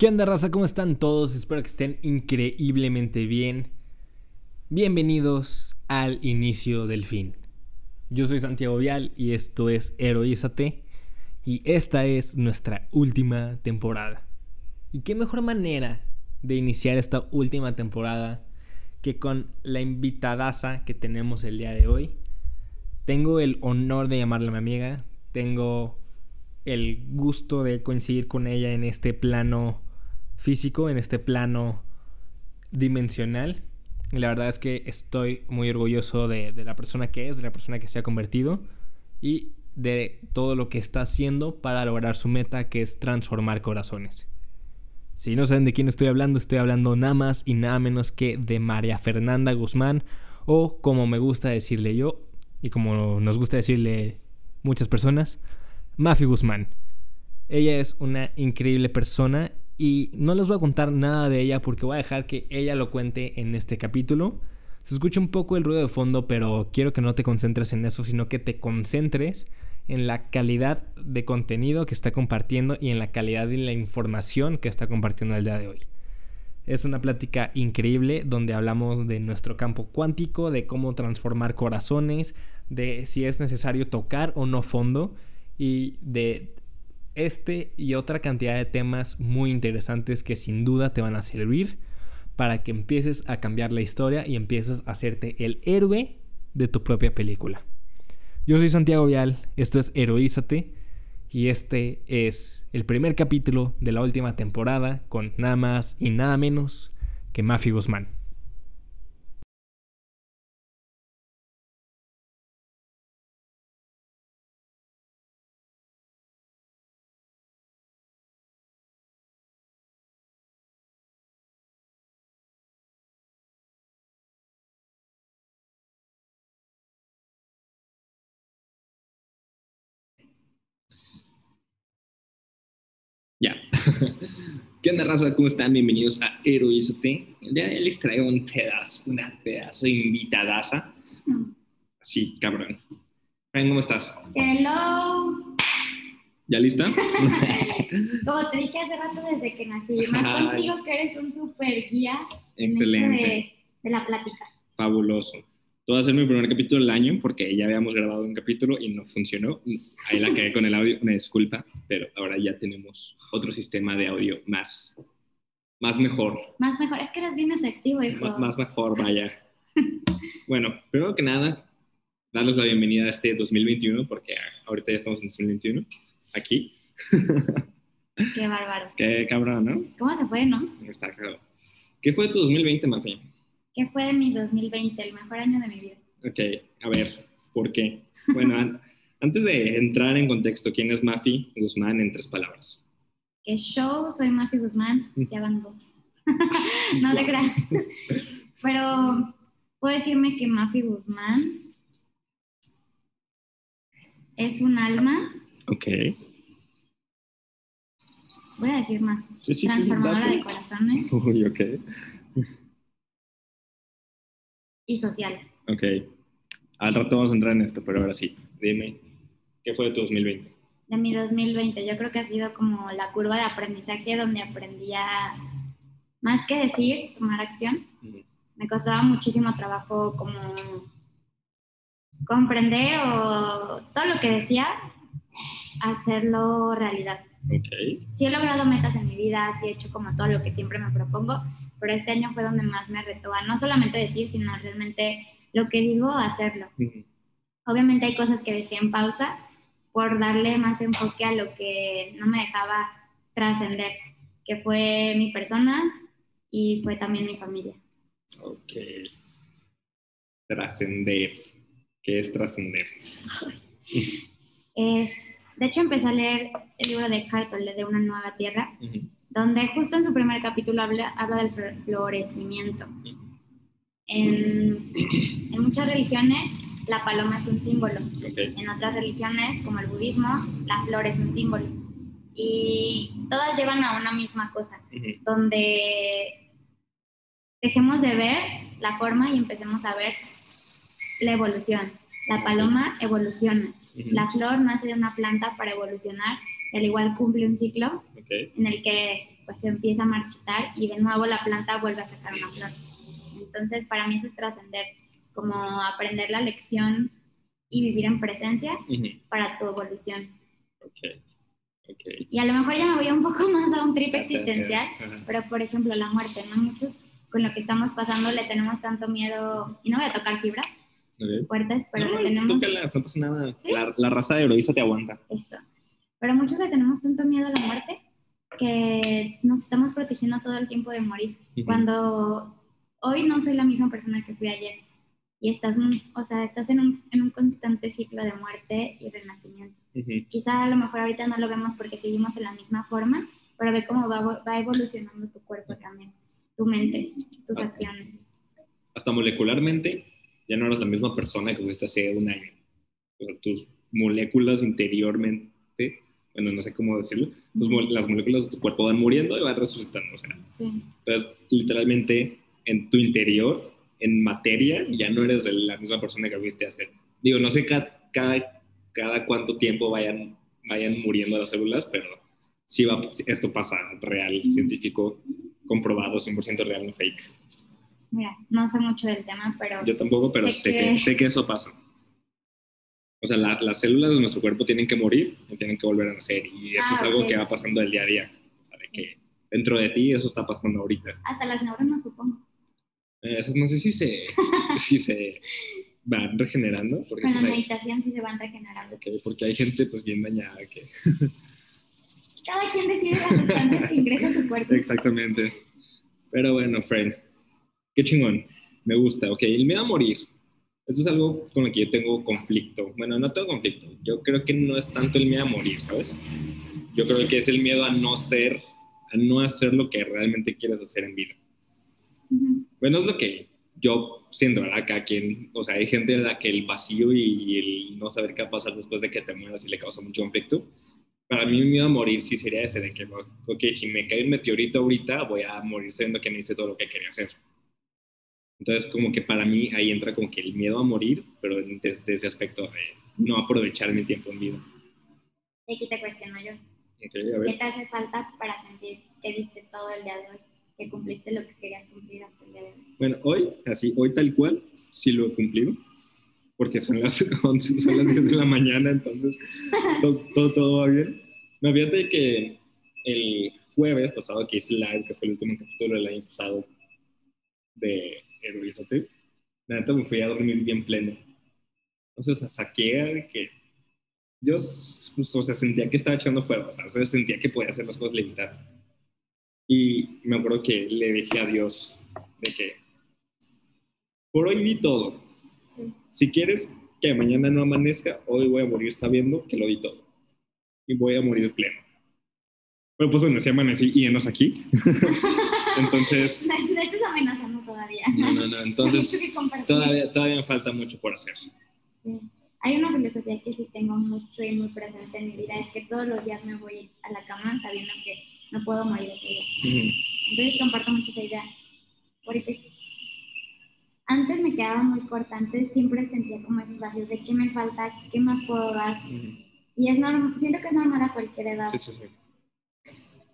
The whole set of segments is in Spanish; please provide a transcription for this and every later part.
¿Qué onda, raza? ¿Cómo están todos? Espero que estén increíblemente bien. Bienvenidos al inicio del fin. Yo soy Santiago Vial y esto es Heroízate. Y esta es nuestra última temporada. ¿Y qué mejor manera de iniciar esta última temporada que con la invitadaza que tenemos el día de hoy? Tengo el honor de llamarla mi amiga. Tengo el gusto de coincidir con ella en este plano físico, en este plano dimensional. Y la verdad es que estoy muy orgulloso de, la persona que es, de la persona que se ha convertido y de todo lo que está haciendo para lograr su meta, que es transformar corazones. Si no saben de quién estoy hablando, estoy hablando nada más y nada menos que de María Fernanda Guzmán, o como me gusta decirle yo, y como nos gusta decirle muchas personas, Mafi Guzmán. Ella es una increíble persona y no les voy a contar nada de ella porque voy a dejar que ella lo cuente en este capítulo. Se escucha un poco el ruido de fondo, pero quiero que no te concentres en eso, sino que te concentres en la calidad de contenido que está compartiendo y en la calidad de la información que está compartiendo el día de hoy. Es una plática increíble donde hablamos de nuestro campo cuántico, de cómo transformar corazones, de si es necesario tocar o no fondo y de este y otra cantidad de temas muy interesantes que sin duda te van a servir para que empieces a cambiar la historia y empieces a hacerte el héroe de tu propia película. Yo soy Santiago Vial, esto es Heroízate y este es el primer capítulo de la última temporada con nada más y nada menos que Mafi Guzmán. ¿Qué onda, raza? ¿Cómo están? Bienvenidos a Heroízate. El día de hoy les traigo un pedazo, una pedazo invitadaza. Así, cabrón. ¿cómo estás? Hello. ¿Ya lista? Como te dije hace rato desde que nací, más contigo que eres un super guía. Excelente. de, de la plática. Fabuloso todo va a ser mi primer capítulo del año porque ya habíamos grabado un capítulo y no funcionó. Ahí la cagué con el audio, una disculpa, pero ahora ya tenemos otro sistema de audio más, más mejor. Más mejor, es que eres bien efectivo, hijo. más mejor, vaya. bueno, primero que nada, darles la bienvenida a este 2021 porque ahorita ya estamos en 2021, aquí. Qué bárbaro. Qué cabrón, ¿no? ¿Cómo se fue, no? Está claro. ¿Qué fue tu 2020, Mafi? ¿Qué fue de mi 2020, el mejor año de mi vida? Ok, a ver, ¿por qué? Bueno, antes de entrar en contexto, ¿quién es Mafi Guzmán en tres palabras? Que show, soy Mafi Guzmán, ya van dos. no te creas. Pero puedo decirme que Mafi Guzmán es un alma. Ok. Voy a decir más. Transformadora de corazones. Uy, ok y social. Ok. Al rato vamos a entrar en esto, pero ahora sí, dime, ¿qué fue de tu 2020? De mi 2020, yo creo que ha sido como la curva de aprendizaje donde aprendí a, más que decir, tomar acción. Me costaba muchísimo trabajo como comprender o todo lo que decía, hacerlo realidad. Okay. Sí he logrado metas en mi vida, sí he hecho como todo lo que siempre me propongo, pero este año fue donde más me retó a no solamente decir, sino realmente lo que digo, hacerlo. Obviamente hay cosas que dejé en pausa por darle más enfoque a lo que no me dejaba trascender, que fue mi persona y fue también mi familia. Ok. Trascender. ¿Qué es trascender? es de hecho, empecé a leer el libro de Hartle, de Una Nueva Tierra, donde justo en su primer capítulo habla, del florecimiento. En, muchas religiones, la paloma es un símbolo. En otras religiones, como el budismo, la flor es un símbolo. Y todas llevan a una misma cosa, donde dejemos de ver la forma y empecemos a ver la evolución. La paloma evoluciona la flor nace de una planta para evolucionar al igual cumple un ciclo en el que pues se empieza a marchitar y de nuevo la planta vuelve a sacar una flor. Entonces, para mí eso es trascender, como aprender la lección y vivir en presencia para tu evolución. Okay. Okay. Y a lo mejor ya me voy un poco más a un trip existencial, pero por ejemplo la muerte, ¿no? Muchos con lo que estamos pasando le tenemos tanto miedo, y no voy a tocar fibras fuertes, pero tenemos... no pasa nada, la, la, raza de heroísta te aguanta. Esto. Pero muchos le tenemos tanto miedo a la muerte que nos estamos protegiendo todo el tiempo de morir. Cuando hoy no soy la misma persona que fui ayer y estás, o sea, estás en un, en un constante ciclo de muerte y renacimiento. Quizá a lo mejor ahorita no lo vemos porque seguimos en la misma forma, pero ve cómo va, va evolucionando tu cuerpo también, tu mente, tus ah. acciones. Hasta molecularmente ya no eres la misma persona que fuiste hace un año. tus moléculas interiormente bueno, no sé cómo decirlo, las moléculas de tu cuerpo van muriendo y van resucitando. O sea. sí. Entonces, literalmente, en tu interior, en materia, ya no eres la misma persona que fuiste a hacer. Digo, no sé cada, cada, cada cuánto tiempo vayan, vayan muriendo las células, pero sí va, esto pasa real, científico, comprobado, 100% real, no fake. Mira, no sé mucho del tema, pero... Yo tampoco, pero sé, que... sé que eso pasa. O sea, las células de nuestro cuerpo tienen que morir y tienen que volver a nacer. Y eso es ah, algo que va pasando el día a día. O sea, de que dentro de ti eso está pasando ahorita. Hasta las neuronas, supongo. Eh, esas no sé si se, si se van regenerando. Porque, Con la pues, meditación sí se van regenerando. Okay, porque hay gente pues bien dañada que... Cada quien decide las sustancias que ingresa a su cuerpo. Exactamente. Pero bueno, friend, qué chingón. Me gusta. Ok, el miedo a morir eso es algo con lo que yo tengo conflicto. Bueno, no tengo conflicto. Yo creo que no es tanto el miedo a morir, ¿sabes? Yo creo que es el miedo a no ser, a no hacer lo que realmente quieres hacer en vida. Bueno, es lo que yo siento, ¿verdad? Acá quien, o sea, hay gente a la que el vacío y el no saber qué va a pasar después de que te mueras y le causa mucho conflicto. Para mí, mi miedo a morir sí sería ese de que, ok, si me cae un meteorito ahorita, voy a morir sabiendo que no hice todo lo que quería hacer. Entonces, como que para mí ahí entra como que el miedo a morir, pero desde, ese aspecto de no aprovechar mi tiempo en vida. Y aquí te cuestiono yo. ¿Qué te hace falta para sentir que diste todo el día de hoy? Que cumpliste lo que querías cumplir hasta el día de hoy. Bueno, hoy, así, hoy tal cual, sí lo he cumplido, porque son las 11, son las 10 de la mañana, entonces todo, todo, va bien. No, fíjate que el jueves pasado que hice live, que fue el último capítulo del año pasado de heroízate, la neta me fui a dormir bien pleno. Entonces, saqué de que yo, pues, o sea, sentía que estaba echando fuera, o sea, sentía que podía hacer las cosas limitadas. Y me acuerdo que le dije a Dios de que por hoy di todo. Si quieres que mañana no amanezca, hoy voy a morir sabiendo que lo di todo. Y voy a morir pleno. Pero pues bueno, si amanecí y enos aquí. Entonces... No, estás amenazando todavía. No, no, no. Entonces, todavía, todavía me falta mucho por hacer. Sí. Hay una filosofía que sí tengo mucho y muy presente en mi vida, es que todos los días me voy a la cama sabiendo que no puedo morir ese día. Entonces comparto mucho esa idea. Porque antes me quedaba muy corta, antes siempre sentía como esos vacíos de qué me falta, qué más puedo dar. Y es normal, siento que es normal a cualquier edad. Sí, sí, sí.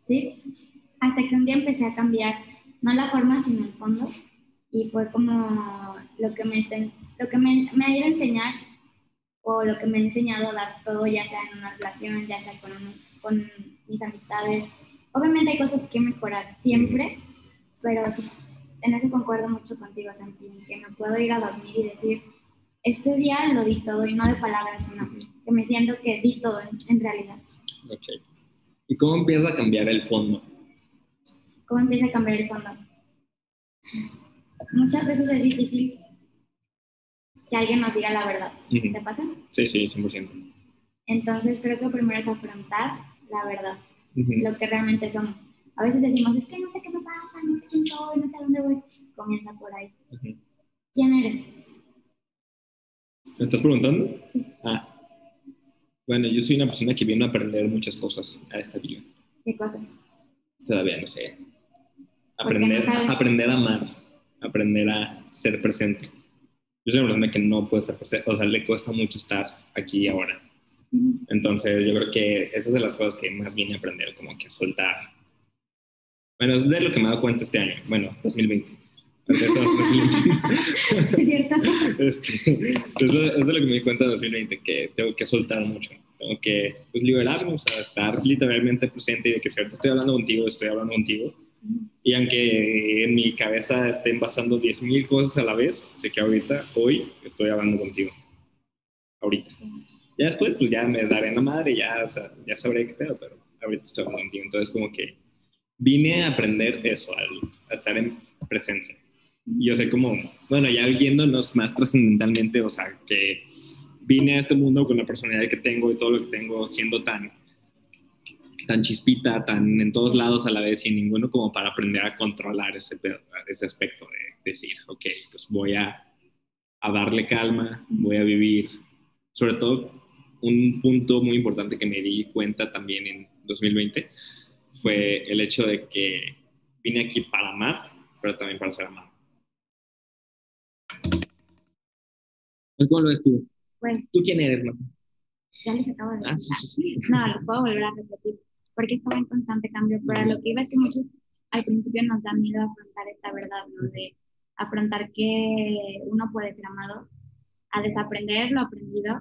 ¿Sí? Hasta que un día empecé a cambiar, no la forma, sino el fondo, y fue como lo que me, lo que me, me ha ido a enseñar, o lo que me ha enseñado a dar todo, ya sea en una relación, ya sea con, con mis amistades. Obviamente hay cosas que mejorar siempre, pero sí, en eso concuerdo mucho contigo, Santi, que me puedo ir a dormir y decir, este día lo di todo, y no de palabras, sino que me siento que di todo en, en realidad. Ok. ¿Y cómo empieza a cambiar el fondo? Cómo empieza a cambiar el fondo. Muchas veces es difícil que alguien nos diga la verdad. ¿Te pasa? Sí, sí, 100%. Entonces creo que primero es afrontar la verdad, lo que realmente somos. A veces decimos, es que no sé qué me pasa, no sé quién soy, no sé a dónde voy. Comienza por ahí. ¿Quién eres? ¿Me estás preguntando? Sí. Ah. Bueno, yo soy una persona que viene a aprender muchas cosas a esta vida. ¿Qué cosas? Todavía no sé. Aprender, aprender a amar, aprender a ser presente. Yo soy una persona que no puede estar presente, o sea, le cuesta mucho estar aquí y ahora. Entonces yo creo que esa es de las cosas que más vine a aprender, como que soltar. Bueno, es de lo que me he dado cuenta este año, bueno, 2020. es, cierto. Este, es, de lo que me di cuenta en 2020, que tengo que soltar mucho. Tengo que pues, liberarme, o sea, estar literalmente presente y de que si ahorita estoy hablando contigo, estoy hablando contigo. Y aunque en mi cabeza estén pasando 10.000 cosas a la vez, sé que ahorita, hoy, estoy hablando contigo. Ahorita. Ya después, pues ya me daré la madre, ya, ya sabré qué pedo, pero ahorita estoy hablando contigo. Entonces, como que vine a aprender eso, a estar en presencia. Yo sé como, bueno, ya viéndonos más trascendentalmente, o sea, que vine a este mundo con la personalidad que tengo y todo lo que tengo siendo tan tan chispita, tan en todos lados a la vez, sin ninguno como para aprender a controlar ese, ese aspecto de decir, ok, pues voy a, a darle calma, voy a vivir. Sobre todo, un punto muy importante que me di cuenta también en 2020 fue el hecho de que vine aquí para amar, pero también para ser amado. ¿Cómo lo ves tú? Pues, ¿Tú quién eres, no? Ya les acabo de ah, decir. No, los puedo volver a repetir porque estaba en constante cambio, pero lo que iba es que muchos al principio nos da miedo afrontar esta verdad, ¿no? De afrontar que uno puede ser amado, a desaprender lo aprendido,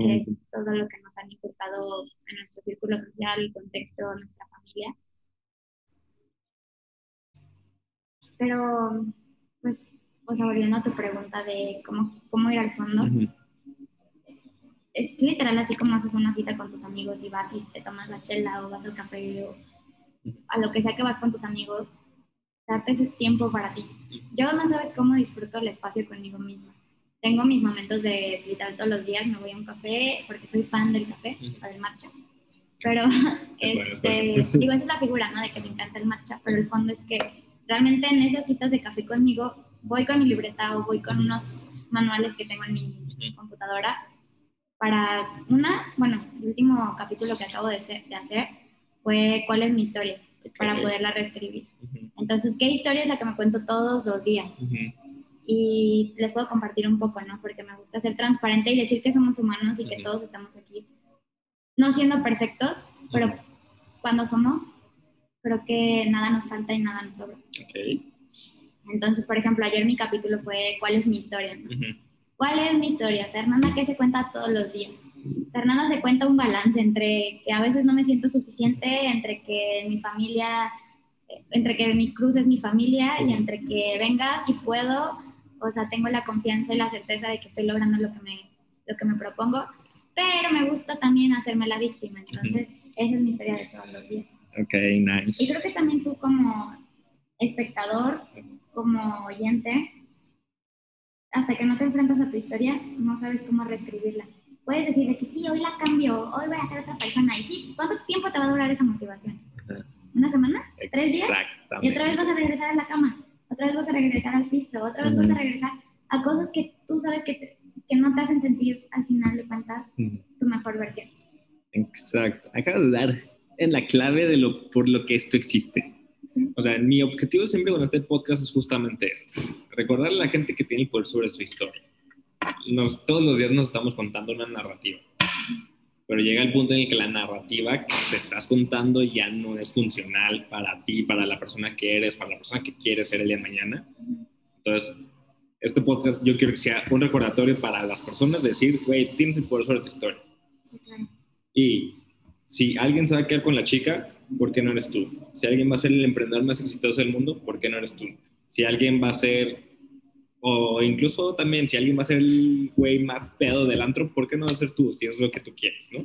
que es todo lo que nos han inculcado en nuestro círculo social, el contexto, nuestra familia. Pero, pues, o sea, volviendo a tu pregunta de cómo, cómo ir al fondo, es literal así como haces una cita con tus amigos y vas y te tomas la chela o vas al café o a lo que sea que vas con tus amigos, darte ese tiempo para ti. Yo no sabes cómo disfruto el espacio conmigo misma. Tengo mis momentos de literal todos los días, me voy a un café porque soy fan del café o del matcha. Pero, este, digo, esa es la figura, ¿no? De que me encanta el matcha, pero el fondo es que realmente en esas citas de café conmigo voy con mi libreta o voy con unos manuales que tengo en mi computadora para una, bueno, el último capítulo que acabo de, hacer fue cuál es mi historia, para poderla reescribir. Entonces, ¿qué historia es la que me cuento todos los días? Y les puedo compartir un poco, ¿no? Porque me gusta ser transparente y decir que somos humanos y que todos estamos aquí, no siendo perfectos, pero cuando somos, creo que nada nos falta y nada nos sobra. Entonces, por ejemplo, ayer mi capítulo fue ¿Cuál es mi historia? ¿Cuál es mi historia? Fernanda, ¿qué se cuenta todos los días? Fernanda se cuenta un balance entre que a veces no me siento suficiente, entre que mi familia, entre que mi cruz es mi familia y entre que venga si puedo, o sea, tengo la confianza y la certeza de que estoy logrando lo que me, lo que me propongo, pero me gusta también hacerme la víctima, entonces esa es mi historia de todos los días. Ok, nice. Y creo que también tú como espectador, como oyente, hasta que no te enfrentas a tu historia, no sabes cómo reescribirla. Puedes decir de que sí, hoy la cambio, hoy voy a ser otra persona. Y sí, ¿cuánto tiempo te va a durar esa motivación? ¿Una semana? ¿Tres días? Y otra vez vas a regresar a la cama, otra vez vas a regresar al pisto, otra vez vas a regresar a cosas que tú sabes que, que no te hacen sentir al final de cuentas tu mejor versión. Exacto. Acabas de dar en la clave de lo por lo que esto existe. O sea, mi objetivo siempre con este podcast es justamente esto, recordarle a la gente que tiene el poder sobre su historia. todos los días nos estamos contando una narrativa, pero llega el punto en el que la narrativa que te estás contando ya no es funcional para ti, para la persona que eres, para la persona que quieres ser el día de mañana. Entonces, este podcast yo quiero que sea un recordatorio para las personas de decir, güey, tienes el poder sobre tu historia. Y si alguien se va a quedar con la chica, ¿por qué no eres tú? Si alguien va a ser el emprendedor más exitoso del mundo, ¿por qué no eres tú? Si alguien va a ser, o incluso también, si alguien va a ser el güey más pedo del antro, ¿por qué no va a ser tú? Si es lo que tú quieres, ¿no?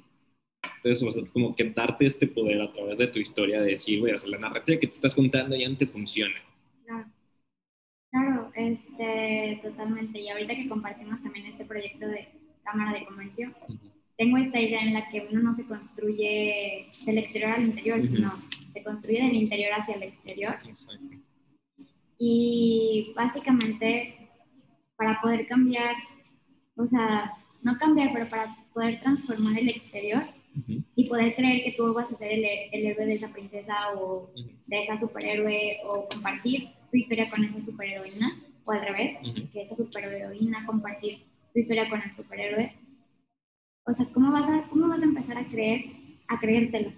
Entonces, como que darte este poder a través de tu historia, de decir, güey, o sea, la narrativa que te estás contando ya no te funciona. Claro. Claro, este, totalmente. Y ahorita que compartimos también este proyecto de Cámara de Comercio, tengo esta idea en la que uno no se construye del exterior al interior, sino se construye del interior hacia el exterior. Y básicamente, para poder cambiar, o sea, no cambiar, pero para poder transformar el exterior y poder creer que tú vas a ser el, héroe de esa princesa o de esa superhéroe o compartir tu historia con esa superheroína, o al revés, que esa superheroína compartir tu historia con el superhéroe o sea, ¿cómo vas a, cómo vas a empezar a creer, a creértelo?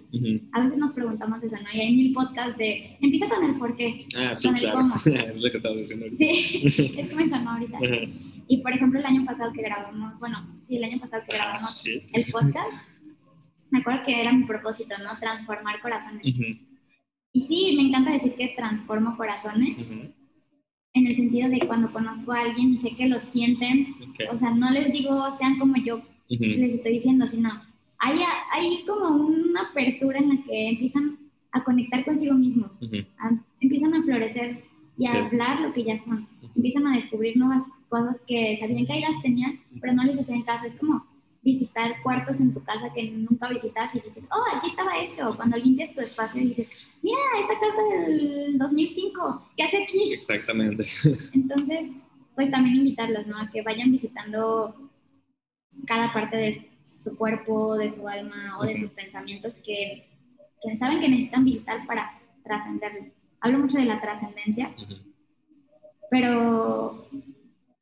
A veces nos preguntamos eso, ¿no? Y hay mil podcasts de, empieza con el por qué. Ah, sí, claro. es lo que estaba diciendo ahorita. Sí, es como sonó ahorita. Y por ejemplo, el año pasado que grabamos, bueno, sí, el año pasado que grabamos ah, el podcast, me acuerdo que era mi propósito, ¿no? Transformar corazones. Y sí, me encanta decir que transformo corazones. En el sentido de cuando conozco a alguien y sé que lo sienten, o sea, no les digo sean como yo les estoy diciendo, sino hay, hay como una apertura en la que empiezan a conectar consigo mismos, empiezan a florecer y a hablar lo que ya son, empiezan a descubrir nuevas cosas que sabían que ahí las tenían, pero no les hacían caso. Es como visitar cuartos en tu casa que nunca visitas y dices, oh, aquí estaba esto. Cuando limpias tu espacio y dices, mira, esta carta del 2005, ¿qué hace aquí? Exactamente. Entonces, pues también invitarlos, ¿no? A que vayan visitando cada parte de su cuerpo, de su alma o de sus pensamientos que, que, saben que necesitan visitar para trascender. Hablo mucho de la trascendencia, pero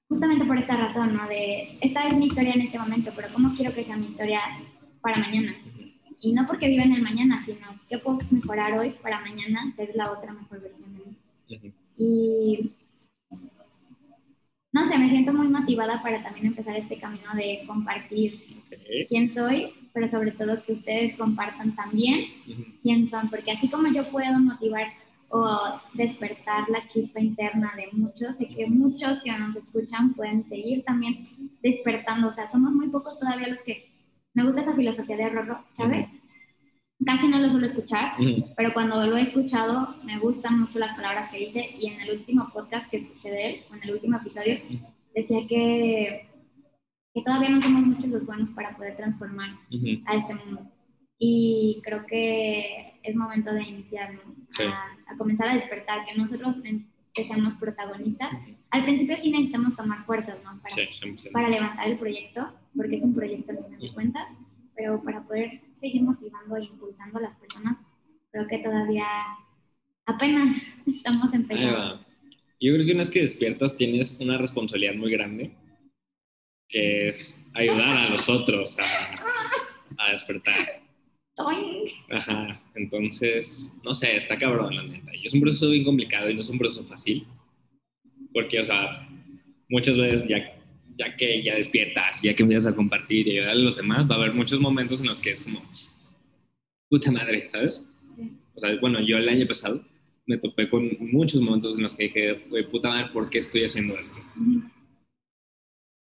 justamente por esta razón, ¿no? De, esta es mi historia en este momento, pero ¿cómo quiero que sea mi historia para mañana? Y no porque viva en el mañana, sino qué puedo mejorar hoy para mañana ser la otra mejor versión de mí. Y no sé, me siento muy motivada para también empezar este camino de compartir quién soy, pero sobre todo que ustedes compartan también quién son, porque así como yo puedo motivar o despertar la chispa interna de muchos, sé que muchos que nos escuchan pueden seguir también despertando, o sea, somos muy pocos todavía los que me gusta esa filosofía de Rorro Chávez, casi no lo suelo escuchar, pero cuando lo he escuchado me gustan mucho las palabras que dice. Y en el último podcast que escuché de él, en el último episodio, decía que, que todavía no somos muchos los buenos para poder transformar a este mundo. Y creo que es momento de iniciar, a, comenzar a despertar, que nosotros que seamos protagonistas. Al principio sí necesitamos tomar fuerzas, ¿no? Para, para levantar el proyecto, porque es un proyecto al final de cuentas pero para poder seguir motivando e impulsando a las personas, creo que todavía apenas estamos empezando. Yo creo que una vez que despiertas tienes una responsabilidad muy grande, que es ayudar a los otros a, a despertar. Ajá, entonces, no sé, está cabrón la neta. Y es un proceso bien complicado y no es un proceso fácil, porque, o sea, muchas veces ya ya que ya despiertas, ya que empiezas a compartir y ayudar a los demás, va a haber muchos momentos en los que es como, puta madre, ¿sabes? Sí. O sea, bueno, yo el año pasado me topé con muchos momentos en los que dije, puta madre, ¿por qué estoy haciendo esto?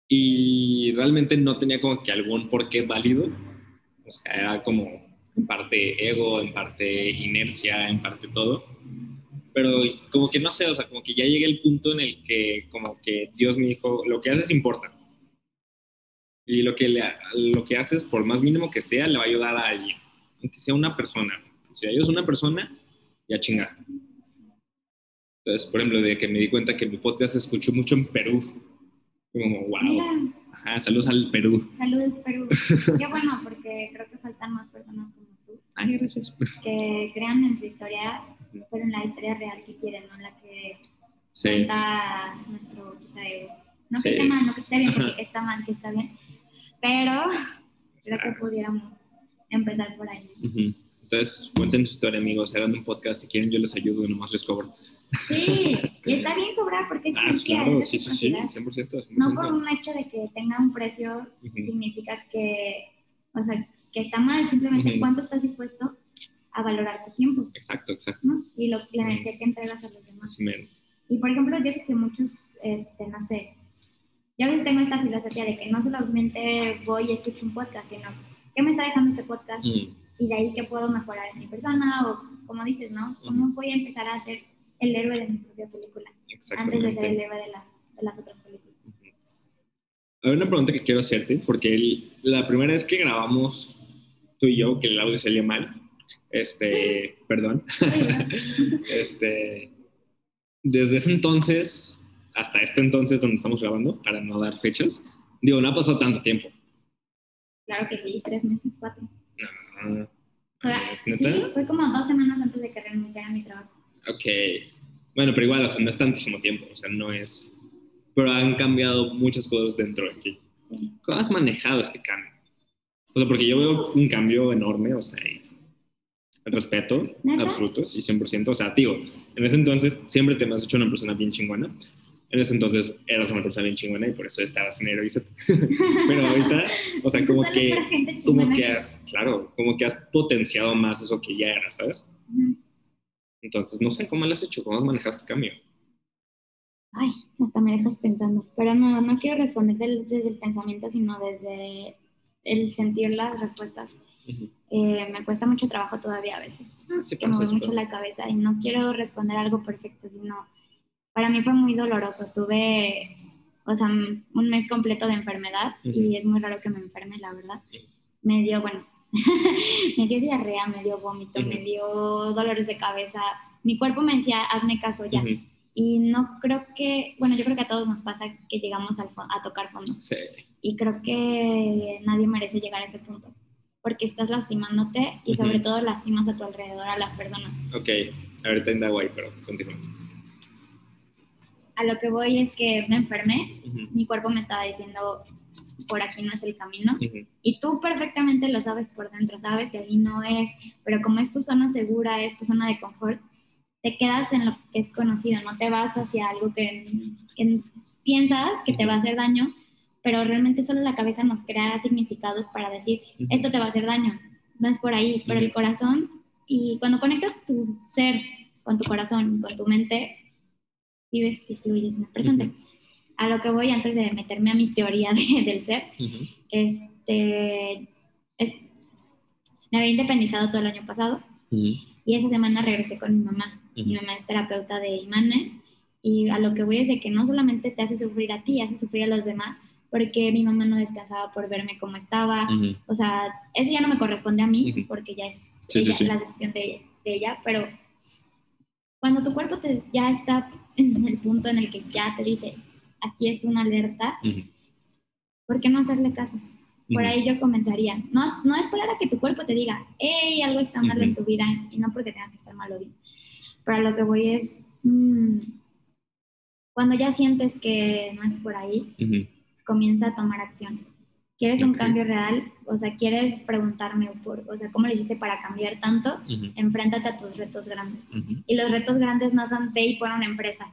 Y realmente no tenía como que algún porqué válido. O sea, era como en parte ego, en parte inercia, en parte todo pero como que no sé, o sea, como que ya llegué al punto en el que como que Dios me dijo, lo que haces importa. Y lo que, le, lo que haces, por más mínimo que sea, le va a ayudar a alguien, aunque sea una persona. Si ayudas a una persona, ya chingaste. Entonces, por ejemplo, de que me di cuenta que mi podcast se escuchó mucho en Perú. Como, wow. Ajá, saludos al Perú. Saludos, Perú. Qué bueno, porque creo que faltan más personas como tú. Ay, gracias. Que crean en su historia pero en la historia real que quieren, ¿no? La que sí. cuenta nuestro quizá ego. No que esté mal, no que esté bien, porque está mal, que está bien, pero creo que pudiéramos empezar por ahí. Entonces, cuenten su historia, amigos, hagan un podcast, si quieren yo les ayudo, nomás les cobro. Sí, y está bien cobrar porque es ah, claro, sí, sí, sí, 100%, 100%, No por un hecho de que tenga un precio significa que, o sea, que está mal, simplemente cuánto estás dispuesto a valorar tu tiempo. Exacto, exacto. ¿no? Y lo, la energía que entregas a los demás. Y por ejemplo, yo sé que muchos, este, no sé, yo a veces tengo esta filosofía de que no solamente voy y escucho un podcast, sino qué me está dejando este podcast mm. y de ahí qué puedo mejorar en mi persona o como dices, ¿no? ¿Cómo voy a empezar a ser el héroe de mi propia película antes de ser el héroe de, la, de las otras películas? Hay una pregunta que quiero hacerte, porque la primera vez que grabamos tú y yo, que el audio salió mal, este, perdón. este, desde ese entonces hasta este entonces donde estamos grabando, para no dar fechas, digo, no ha pasado tanto tiempo. Claro que sí, tres meses, cuatro. No. sí, fue como dos semanas antes de que renunciara a mi trabajo. Ok. Bueno, pero igual, o sea, no es tantísimo tiempo, o sea, no es... Pero han cambiado muchas cosas dentro de ti. Sí. ¿Cómo has manejado este cambio? O sea, porque yo veo un cambio enorme, o sea, el respeto absoluto, sí, 100%. O sea, digo, en ese entonces siempre te me has hecho una persona bien chingona. En ese entonces eras una persona bien chingona y por eso estabas en Heroísat. Pero ahorita, o sea, como que, como que has, claro, como que has potenciado más eso que ya eras, ¿sabes? Entonces, no sé cómo lo has hecho, cómo has manejado este cambio. Ay, hasta me dejas pensando. Pero no, no quiero responder desde el pensamiento, sino desde el sentir las respuestas. Eh, me cuesta mucho trabajo todavía a veces, que me voy mucho la cabeza y no quiero responder algo perfecto, sino para mí fue muy doloroso. Tuve, o sea, un mes completo de enfermedad y es muy raro que me enferme, la verdad. Me dio, bueno, me dio diarrea, me dio vómito, me dio dolores de cabeza. Mi cuerpo me decía, hazme caso ya. Y no creo que, bueno, yo creo que a todos nos pasa que llegamos al a tocar fondo. Sí. Y creo que nadie merece llegar a ese punto, porque estás lastimándote y sobre todo lastimas a tu alrededor, a las personas. Ok, ahorita en guay, pero continúa. A lo que voy es que me enfermé, mi cuerpo me estaba diciendo, por aquí no es el camino, y tú perfectamente lo sabes por dentro, sabes que ahí no es, pero como es tu zona segura, es tu zona de confort, te quedas en lo que es conocido, no te vas hacia algo que, piensas que te va a hacer daño, pero realmente solo la cabeza nos crea significados para decir, esto te va a hacer daño, no es por ahí, pero el corazón, y cuando conectas tu ser con tu corazón y con tu mente, vives y fluyes en el presente. A lo que voy antes de meterme a mi teoría del ser, este, me había independizado todo el año pasado y esa semana regresé con mi mamá. Mi mamá es terapeuta de imanes y a lo que voy es de que no solamente te hace sufrir a ti, hace sufrir a los demás, porque mi mamá no descansaba por verme cómo estaba. O sea, eso ya no me corresponde a mí, porque ya es la decisión de, ella, pero cuando tu cuerpo te, ya está en el punto en el que ya te dice, aquí es una alerta, ¿por qué no hacerle caso? Por ahí yo comenzaría. No, no esperar a que tu cuerpo te diga, hey, algo está mal en tu vida, y no porque tenga que estar mal o bien. Pero lo que voy es, mm, cuando ya sientes que no es por ahí, comienza a tomar acción. ¿Quieres un cambio real? O sea, ¿quieres preguntarme por, o sea, cómo le hiciste para cambiar tanto? Enfréntate a tus retos grandes. Y los retos grandes no son ve y pon una empresa.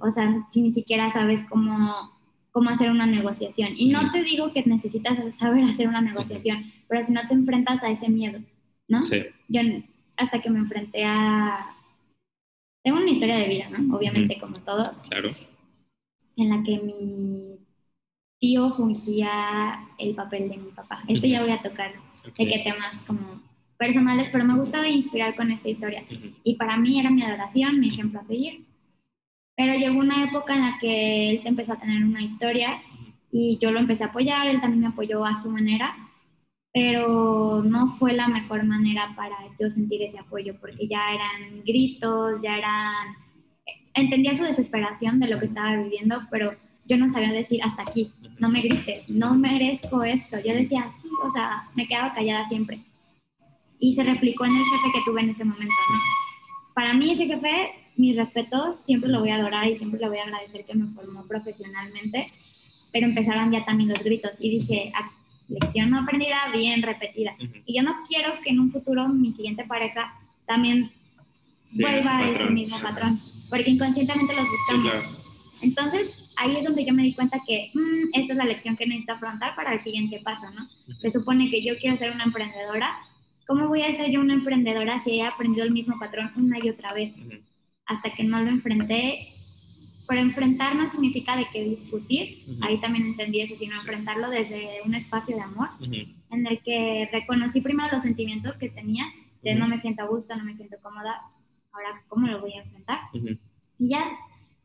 O sea, si ni siquiera sabes cómo, cómo hacer una negociación. Y no te digo que necesitas saber hacer una negociación, pero si no te enfrentas a ese miedo, ¿no? Sí. Yo hasta que me enfrenté a, tengo una historia de vida, ¿no? Obviamente, como todos. Claro. En la que mi tío fungía el papel de mi papá. Esto ya voy a tocar de qué temas como personales, pero me gusta inspirar con esta historia. Y para mí era mi adoración, mi ejemplo a seguir. Pero llegó una época en la que él empezó a tener una historia y yo lo empecé a apoyar, él también me apoyó a su manera pero no fue la mejor manera para yo sentir ese apoyo, porque ya eran gritos, ya eran... Entendía su desesperación de lo que estaba viviendo, pero yo no sabía decir hasta aquí, no me grites, no merezco esto. Yo decía sí, o sea, me quedaba callada siempre. Y se replicó en el jefe que tuve en ese momento, ¿no? Para mí ese jefe, mis respetos, siempre lo voy a adorar y siempre le voy a agradecer que me formó profesionalmente, pero empezaron ya también los gritos y dije, lección no aprendida, bien repetida. Y yo no quiero que en un futuro mi siguiente pareja también vuelva a ese mismo patrón, porque inconscientemente los buscamos. Entonces, ahí es donde yo me di cuenta que mm, esta es la lección que necesito afrontar para el siguiente paso, ¿no? Se supone que yo quiero ser una emprendedora. ¿Cómo voy a ser yo una emprendedora si he aprendido el mismo patrón una y otra vez? Hasta que no lo enfrenté. Pero enfrentar no significa de que discutir, ahí también entendí eso, sino enfrentarlo desde un espacio de amor, en el que reconocí primero los sentimientos que tenía, de no me siento a gusto, no me siento cómoda, ahora cómo lo voy a enfrentar. Y ya,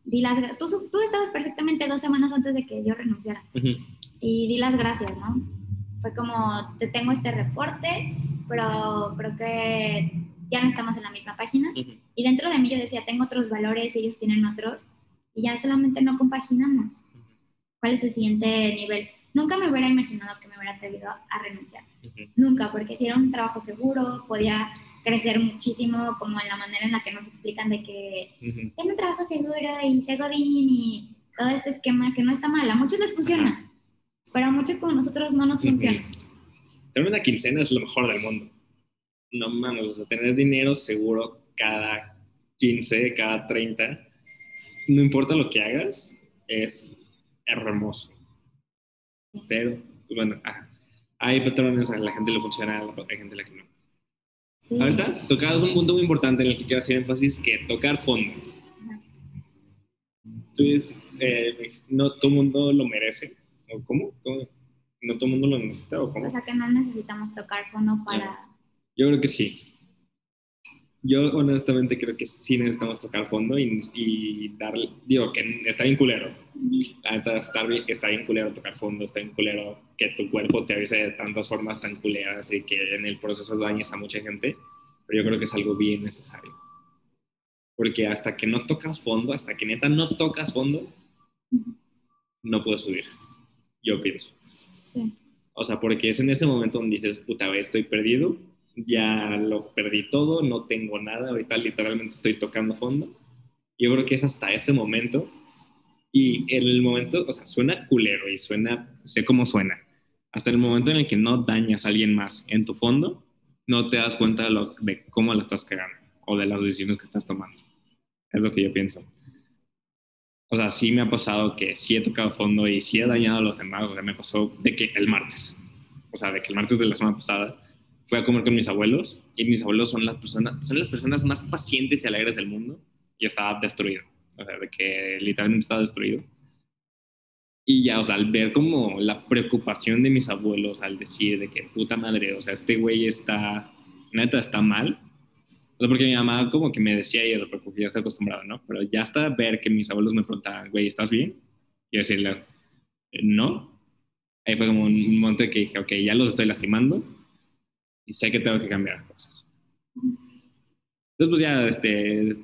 di las tú, tú estabas perfectamente dos semanas antes de que yo renunciara, y di las gracias, ¿no? Fue como, te tengo este reporte, pero creo que ya no estamos en la misma página. Y dentro de mí yo decía, tengo otros valores, ellos tienen otros y ya solamente no compaginamos. ¿Cuál es el siguiente nivel? Nunca me hubiera imaginado que me hubiera atrevido a renunciar. Nunca, porque si era un trabajo seguro, podía crecer muchísimo, como en la manera en la que nos explican de que tengo un trabajo seguro y sé godín y todo este esquema que no está mal. A muchos les funciona, pero a muchos como nosotros no nos funciona. tener una quincena es lo mejor del mundo. No mames, o sea, tener dinero seguro cada 15, cada 30, no importa lo que hagas, es hermoso. Pero, bueno, hay patrones, a la gente le funciona, hay gente a la que no. Sí. Ahorita tocabas un punto muy importante en el que quiero hacer énfasis, que tocar fondo. Entonces, eh, no todo el mundo lo merece. ¿O cómo? ¿No todo el mundo lo necesita? ¿o, cómo? o sea, que no necesitamos tocar fondo para... Yo creo que sí. Yo honestamente creo que sí necesitamos tocar fondo y, y darle, digo, que está bien culero. está bien, está bien culero tocar fondo, está bien culero que tu cuerpo te avise de tantas formas tan culeras y que en el proceso dañes a mucha gente, pero yo creo que es algo bien necesario. Porque hasta que no tocas fondo, hasta que neta no tocas fondo, no puedes subir. Yo pienso. Sí. O sea, porque es en ese momento donde dices, puta, estoy perdido, ya lo perdí todo, no tengo nada, ahorita literalmente estoy tocando fondo. Yo creo que es hasta ese momento. Y en el momento, o sea, suena culero y suena, sé cómo suena. Hasta el momento en el que no dañas a alguien más en tu fondo, no te das cuenta de, lo, de cómo la estás cagando o de las decisiones que estás tomando. Es lo que yo pienso. O sea, sí me ha pasado que sí he tocado fondo y sí he dañado a los demás. O sea, me pasó de que el martes, o sea, de que el martes de la semana pasada fui a comer con mis abuelos y mis abuelos son las personas, son las personas más pacientes y alegres del mundo. Yo estaba destruido. O sea, de que literalmente estaba destruido. Y ya, o sea, al ver como la preocupación de mis abuelos al decir de que puta madre, o sea, este güey está, neta, está mal o sea, porque mi mamá como que me decía y eso, porque ya está acostumbrada, ¿no? Pero ya hasta ver que mis abuelos me preguntaban, güey, ¿estás bien? Y decirles, no. Ahí fue como un monte que dije, ok, ya los estoy lastimando y sé que tengo que cambiar cosas. Entonces, pues ya, este,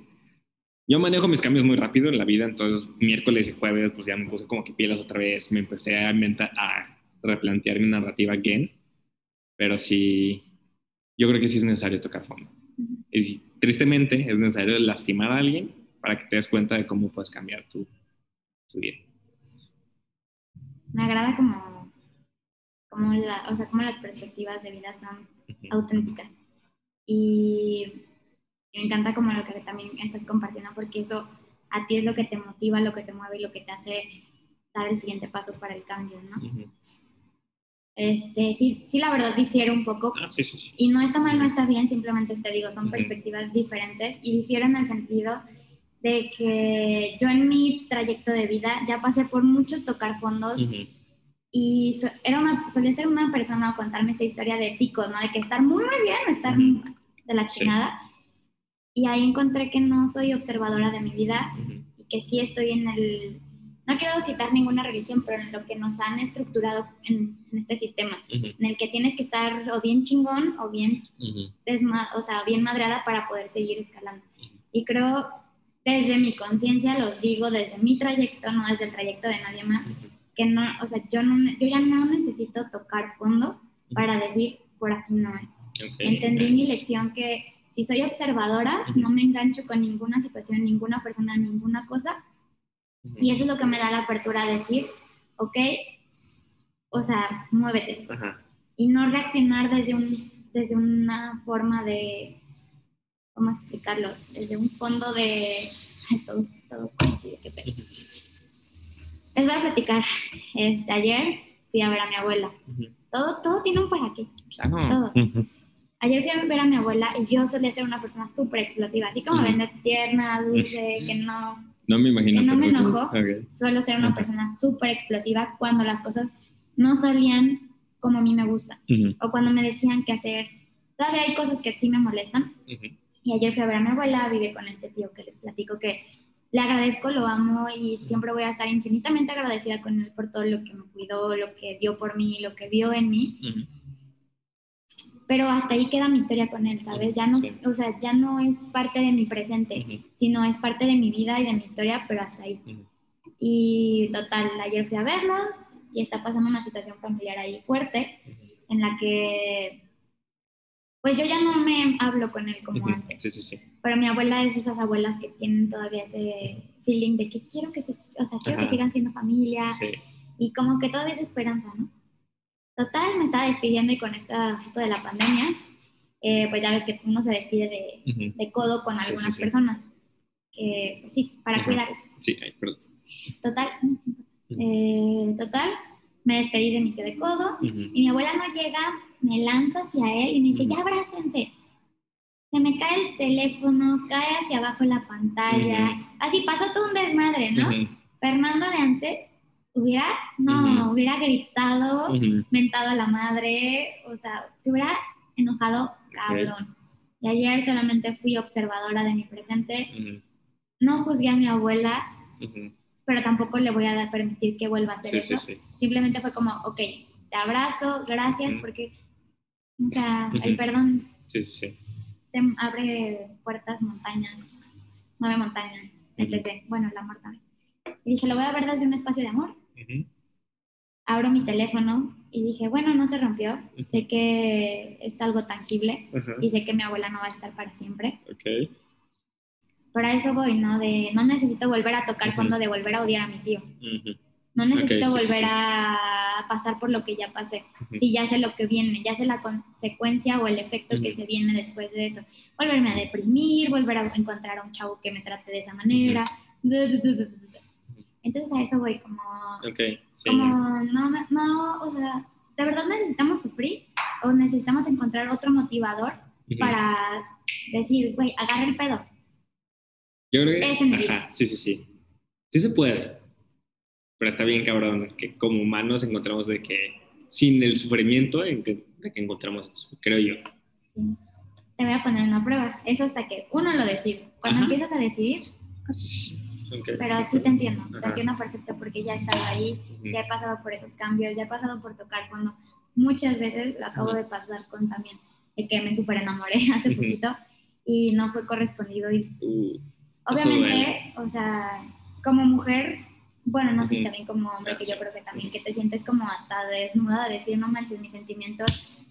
yo manejo mis cambios muy rápido en la vida, entonces miércoles y jueves, pues ya me puse como que pieles otra vez, me empecé a, inventar, a replantear mi narrativa again, pero sí, yo creo que sí es necesario tocar fondo. Y tristemente es necesario lastimar a alguien para que te des cuenta de cómo puedes cambiar tu, tu vida. Me agrada como, como, la, o sea, como las perspectivas de vida son auténticas. Y, me encanta como lo que también estás compartiendo porque eso a ti es lo que te motiva, lo que te mueve y lo que te hace dar el siguiente paso para el cambio, ¿no? Este, sí, sí, la verdad difiere un poco. Ah, sí, sí, sí. Y no está mal, no está bien, simplemente te digo, son perspectivas diferentes y difieren en el sentido de que yo en mi trayecto de vida ya pasé por muchos tocar fondos y era una, solía ser una persona a contarme esta historia de picos, ¿no? De que estar muy, muy bien, estar de la chingada. Y ahí encontré que no soy observadora de mi vida y que sí estoy en el no quiero citar ninguna religión, pero en lo que nos han estructurado en, este sistema, en el que tienes que estar o bien chingón o bien, o sea, bien madreada para poder seguir escalando. Y creo, desde mi conciencia, lo digo desde mi trayecto, no desde el trayecto de nadie más, que no, o sea, yo, no, yo ya no necesito tocar fondo para decir, por aquí no es. Entendí mi lección que si soy observadora, no me engancho con ninguna situación, ninguna persona, ninguna cosa, y eso es lo que me da la apertura a decir, ok, o sea, muévete. Y no reaccionar desde, un, desde una forma de, ¿cómo explicarlo? Desde un fondo de... todo, todo coincide, qué Les voy a platicar. Este, ayer fui a ver a mi abuela. todo, todo tiene un para qué. Todo. Ayer fui a ver a mi abuela y yo solía ser una persona súper explosiva, así como vende tierna, dulce, que no no me imagino. Que no me enojo. Suelo ser una persona súper explosiva cuando las cosas no salían como a mí me gustan. O cuando me decían qué hacer. Todavía hay cosas que sí me molestan. Y ayer fui a ver a mi abuela, vive con este tío que les platico que le agradezco, lo amo y siempre voy a estar infinitamente agradecida con él por todo lo que me cuidó, lo que dio por mí, lo que vio en mí. Pero hasta ahí queda mi historia con él, ¿sabes? Ya no, o sea, ya no es parte de mi presente, sino es parte de mi vida y de mi historia, pero hasta ahí. Y total, ayer fui a verlos y está pasando una situación familiar ahí fuerte en la que pues yo ya no me hablo con él como antes. Sí, sí, sí. Pero mi abuela es de esas abuelas que tienen todavía ese feeling de que quiero que se, o sea, quiero que sigan siendo familia y como que todavía es esperanza, ¿no? Total, me estaba despidiendo y con esta, esto de la pandemia, eh, pues ya ves que uno se despide de, de codo con algunas personas. pues sí, para cuidarlos. Sí, perdón. Total, eh, total, me despedí de mi tío de codo y mi abuela no llega, me lanza hacia él y me dice, ya abrácense. Se me cae el teléfono, cae hacia abajo la pantalla. Así pasó todo un desmadre, ¿no? Fernando de antes hubiera, no, hubiera gritado, mentado a la madre, o sea, se hubiera enojado cabrón. Y ayer solamente fui observadora de mi presente. No juzgué a mi abuela, pero tampoco le voy a permitir que vuelva a hacer eso. Simplemente fue como, ok, te abrazo, gracias, porque, o sea, el perdón te abre puertas, montañas, nueve montañas, etc. Bueno, el amor también. Y dije, lo voy a ver desde un espacio de amor. Abro mi teléfono y dije, bueno, no se rompió. Sé que es algo tangible y sé que mi abuela no va a estar para siempre. Okay. Para eso voy, ¿no? De no necesito volver a tocar fondo de volver a odiar a mi tío. No necesito volver a pasar por lo que ya pasé. Si ya sé lo que viene, ya sé la consecuencia o el efecto que se viene después de eso. Volverme a deprimir, volver a encontrar a un chavo que me trate de esa manera. Entonces a eso voy como... Okay, como, no, no, o sea, ¿de verdad necesitamos sufrir? ¿O necesitamos encontrar otro motivador para decir, güey, agarra el pedo? Yo creo que... Ajá, sí, sí, sí. Sí se puede. Pero está bien, cabrón, que como humanos encontramos de que sin el sufrimiento en que, de que encontramos eso, creo yo. Sí. Te voy a poner una prueba. Eso hasta que uno lo decide. Cuando empiezas a decidir... Sí. Pero sí te entiendo, te entiendo perfecto porque ya he estado ahí, ya he pasado por esos cambios, ya he pasado por tocar fondo. Muchas veces lo acabo de pasar con también, de que me super enamoré hace poquito y no fue correspondido. Y, uh, obviamente, o sea, como mujer, bueno, no sé, también como hombre, que yo creo que también, que te sientes como hasta desnuda, de decir, no manches, mis sentimientos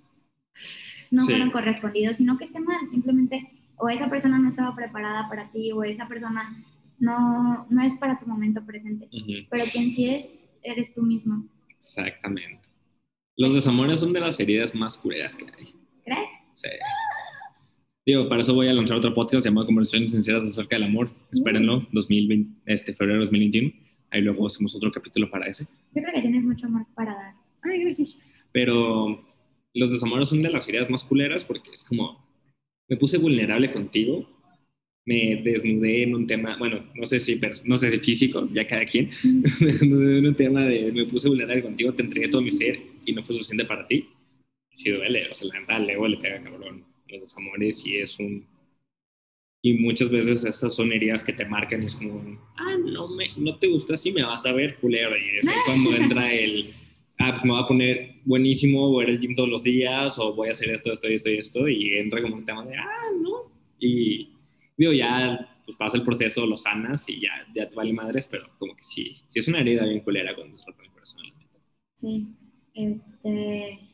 no fueron correspondidos, sino que esté mal, simplemente o esa persona no estaba preparada para ti, o esa persona no, no es para tu momento presente, pero quien sí es, eres tú mismo. Exactamente. Los desamores son de las heridas más cureras que hay. ¿Crees? Sí. Digo, para eso voy a lanzar otro podcast llamado Conversaciones Sinceras acerca del amor. Espérenlo, 2020, este, febrero de 2021. Ahí luego hacemos otro capítulo para ese. Yo creo que tienes mucho amor para dar. Ay, gracias. Pero los desamores son de las heridas más culeras porque es como, me puse vulnerable contigo me desnudé en un tema, bueno, no sé si, no sé si físico, ya cada quien, me desnudé en un tema de, me puse vulnerable contigo, te entregué todo mi ser y no fue suficiente para ti. Si duele, o sea, la neta, Leo le pega cabrón los desamores y es un... Y muchas veces estas son heridas que te marcan y es como, ah, no, me, no te gusta así, me vas a ver culero. Y es cuando entra el, ah, pues me voy a poner buenísimo, voy a ir al gym todos los días o voy a hacer esto, esto y esto y esto. Y entra como un tema de, ah, no. Y digo, ya pues pasa el proceso, lo sanas y ya, ya te vale madres, pero como que sí, sí es una herida bien culera cuando rompe el corazón. Sí, este...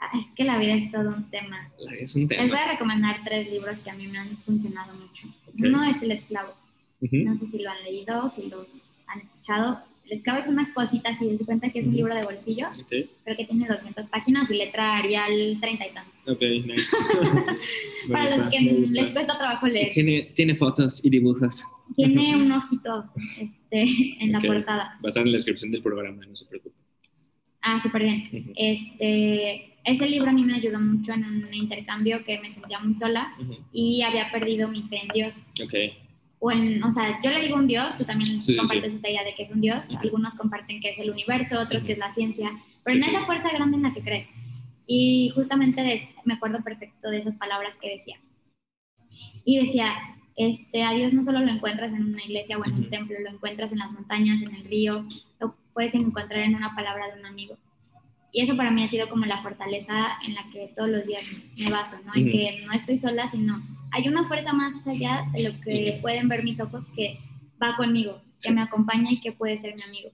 Ah, es que la vida es todo un tema. Es un tema. Les voy a recomendar tres libros que a mí me han funcionado mucho. Uno es El Esclavo. No sé si lo han leído, si lo han escuchado. El esclavo es una cosita así, se cuenta que es un libro de bolsillo, pero que tiene 200 páginas y letra Arial 30 y tantos. Ok, nice. Para los que les cuesta trabajo leer. Tiene, tiene fotos y dibujos. Tiene un ojito este, en la portada. Va a estar en la descripción del programa, no se preocupe. Ah, súper bien. este, ese libro a mí me ayudó mucho en un intercambio que me sentía muy sola y había perdido mi fe en Dios. Okay o en, o sea, yo le digo un Dios, tú también compartes esta idea de que es un Dios, algunos comparten que es el universo, otros que es la ciencia, pero en esa fuerza grande en la que crees. Y justamente me acuerdo perfecto de esas palabras que decía. Y decía, este, a Dios no solo lo encuentras en una iglesia o en un templo, lo encuentras en las montañas, en el río, puedes encontrar en una palabra de un amigo. Y eso para mí ha sido como la fortaleza en la que todos los días me baso, ¿no? En que no estoy sola, sino hay una fuerza más allá de lo que pueden ver mis ojos que va conmigo, que me acompaña y que puede ser mi amigo.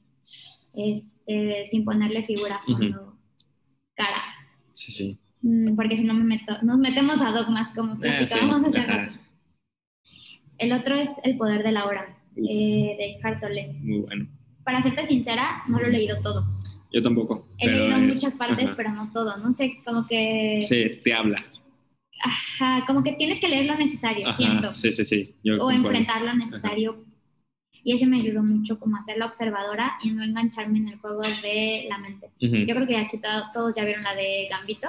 Este, sin ponerle figura, fondo, cara. Sí, sí. Mm, porque si no me meto, nos metemos a dogmas como ah, platicábamos hace rato. El otro es El poder de la hora, eh, de Hartole. Muy bueno. Para serte sincera, no lo he leído todo Yo tampoco. He leído muchas partes, pero no todo. No sé, como que... Sí, te habla. Ajá, como que tienes que leer lo necesario, siento. Sí, sí, sí. o enfrentar lo necesario. Y ese me ayudó mucho como a ser la observadora y no engancharme en el juego de la mente. Yo creo que aquí todos ya vieron la de Gambito.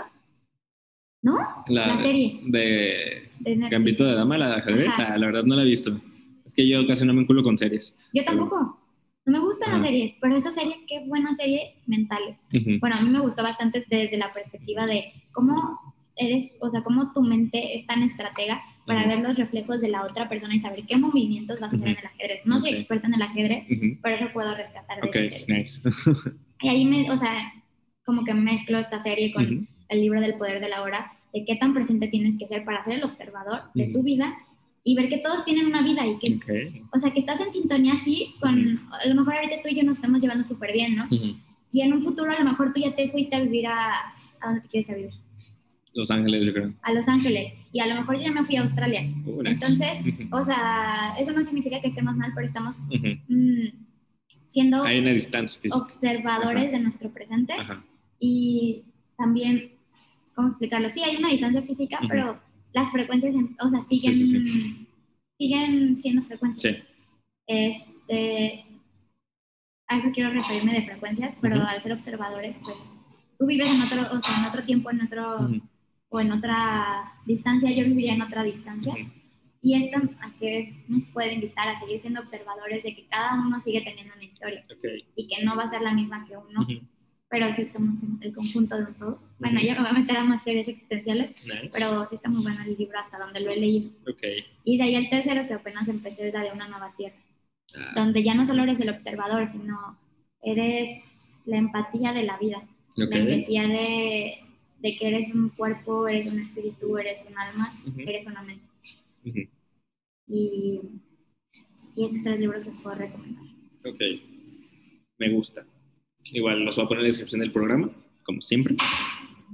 ¿No? La, serie. De, Gambito de Dama, la de ajedrez. Ah, la verdad no la he visto. Es que yo casi no me enculo con series. Yo tampoco. No me gustan las series, pero esa serie, qué buena serie mentales. Bueno, a mí me gustó bastante desde la perspectiva de cómo eres, o sea, cómo tu mente es tan estratega para ver los reflejos de la otra persona y saber qué movimientos vas a hacer en el ajedrez. No soy experta en el ajedrez, pero eso puedo rescatar de okay, esa Nice. y ahí me, o sea, como que mezclo esta serie con el libro del poder de la hora, de qué tan presente tienes que ser para ser el observador de tu vida y ver que todos tienen una vida y que, o sea, que estás en sintonía así con, a lo mejor ahorita tú y yo nos estamos llevando súper bien, ¿no? Y en un futuro a lo mejor tú ya te fuiste a vivir a, ¿a dónde te quieres vivir? Los Ángeles, yo creo. A Los Ángeles. Y a lo mejor yo ya me fui a Australia. Uh, Entonces, o sea, eso no significa que estemos mal, pero estamos mm, siendo Hay una distancia observadores de nuestro presente. Y también, ¿cómo explicarlo? Sí, hay una distancia física, pero las frecuencias, o sea, siguen, siguen siendo frecuencias. Este, a eso quiero referirme de frecuencias, pero al ser observadores, pues tú vives en otro, o sea, en otro tiempo, en otro o en otra distancia, yo viviría en otra distancia. Y esto a qué nos puede invitar a seguir siendo observadores de que cada uno sigue teniendo una historia y que no va a ser la misma que uno, pero sí somos el conjunto de un todo. Bueno, ya me voy a meter a más teorías existenciales, pero sí está muy bueno el libro hasta donde lo he leído. Y de ahí el tercero que apenas empecé es la de una nueva tierra, ah. donde ya no solo eres el observador, sino eres la empatía de la vida, la empatía de de que eres un cuerpo, eres un espíritu, eres un alma, eres una mente. y, y, esos tres libros les puedo recomendar. Ok, me gusta. Igual los voy a poner en la descripción del programa, como siempre.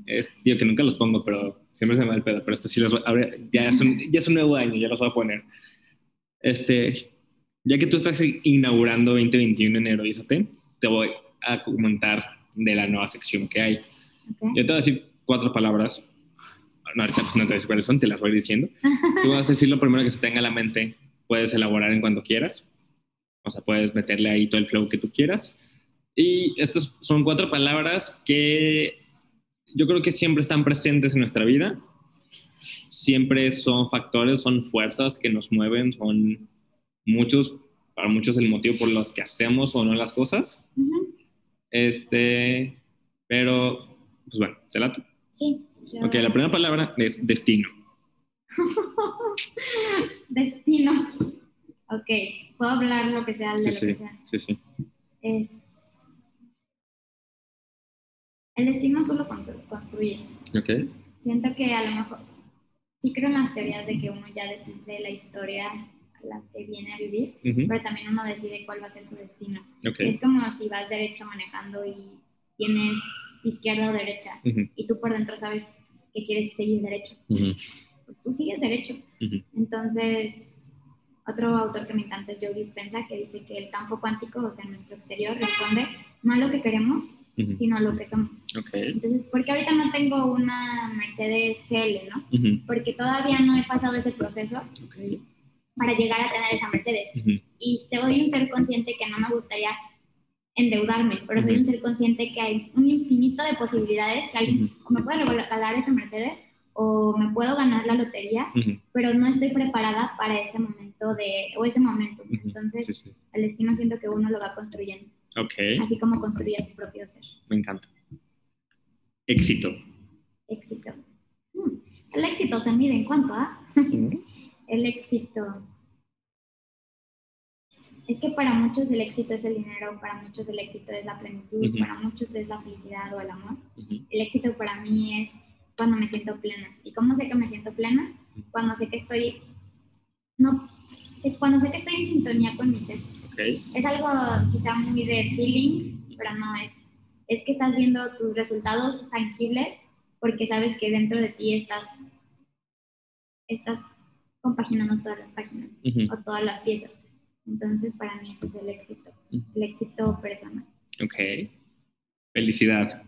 Es, digo que nunca los pongo, pero siempre se me va el pedo. Pero esto sí los voy, ahora, ya, es un, ya es un nuevo año, ya los voy a poner. Este, ya que tú estás inaugurando 2021 en enero y eso te, voy a comentar de la nueva sección que hay. Yo te voy a decir cuatro palabras. No, ahorita pues no te cuáles son, te las voy diciendo. Tú vas a decir lo primero que se tenga a la mente, puedes elaborar en cuando quieras. O sea, puedes meterle ahí todo el flow que tú quieras. Y estas son cuatro palabras que yo creo que siempre están presentes en nuestra vida. Siempre son factores, son fuerzas que nos mueven, son muchos, para muchos el motivo por los que hacemos o no las cosas. Este, pero, pues bueno, te la Sí. Ok, la primera palabra es destino. destino. Ok, puedo hablar lo que sea de lo que sea. Sí, sí. Es. El destino tú lo construyes. Ok. Siento que a lo mejor. Sí creo en las teorías de que uno ya decide la historia a la que viene a vivir, pero también uno decide cuál va a ser su destino. Okay. Es como si vas derecho manejando y tienes izquierda o derecha, y tú por dentro sabes que quieres seguir derecho, pues tú sigues derecho. Entonces, otro autor que me encanta es Joe Dispensa, que dice que el campo cuántico, o sea, nuestro exterior, responde no a lo que queremos, sino a lo que somos. Entonces, ¿por qué ahorita no tengo una Mercedes GL, no? Porque todavía no he pasado ese proceso. para llegar a tener esa Mercedes. Y soy un ser consciente que no me gustaría endeudarme, pero soy un ser consciente que hay un infinito de posibilidades que alguien o me puede regalar esa Mercedes o me puedo ganar la lotería, pero no estoy preparada para ese momento de o ese momento. Entonces, el destino siento que uno lo va construyendo. Okay. Así como construye su propio ser. Me encanta. Éxito. Éxito. Hmm, el éxito se mide en cuánto, ¿ah? el éxito es que para muchos el éxito es el dinero, para muchos el éxito es la plenitud, para muchos es la felicidad o el amor. El éxito para mí es cuando me siento plena. ¿Y cómo sé que me siento plena? Cuando sé que estoy, no, cuando sé que estoy en sintonía con mi ser. Es algo quizá muy de feeling, pero no es. Es que estás viendo tus resultados tangibles porque sabes que dentro de ti estás, estás compaginando todas las páginas o todas las piezas. Entonces, para mí eso es el éxito, el éxito personal. Ok. Felicidad.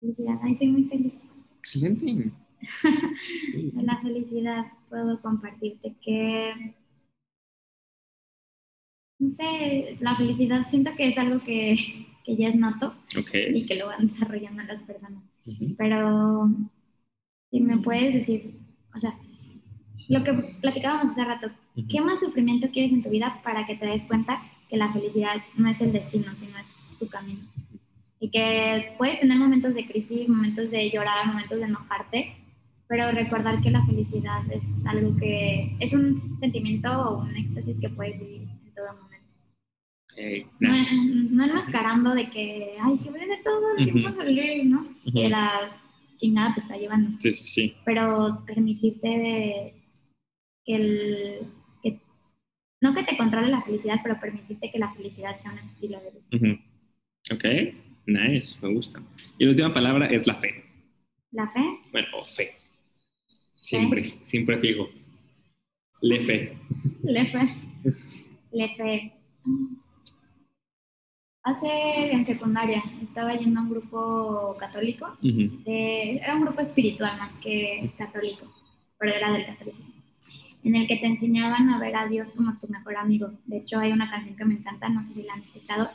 Felicidad, ay, soy muy feliz. Excelente. la felicidad puedo compartirte que, no sé, la felicidad siento que es algo que, que ya es nato y que lo van desarrollando las personas. Pero si me puedes decir, o sea, lo que platicábamos hace rato, ¿qué más sufrimiento quieres en tu vida para que te des cuenta que la felicidad no es el destino, sino es tu camino? Y que puedes tener momentos de crisis, momentos de llorar, momentos de enojarte, pero recordar que la felicidad es algo que es un sentimiento o un éxtasis que puedes vivir en todo momento. no, enmascarando de que, ay, si voy a ser todo el tiempo feliz, ¿no? Que la chingada te está llevando. Sí, sí, sí. Pero permitirte de que el, que, no que te controle la felicidad, pero permitirte que la felicidad sea un estilo de vida. Ok, nice, me gusta. Y la última palabra es la fe. ¿La fe? Bueno, o fe. Siempre, siempre fijo. Le fe. Le fe. Le fe. Hace en secundaria estaba yendo a un grupo católico, era un grupo espiritual más que católico, pero era del catolicismo en el que te enseñaban a ver a Dios como tu mejor amigo. De hecho, hay una canción que me encanta, no sé si la han escuchado,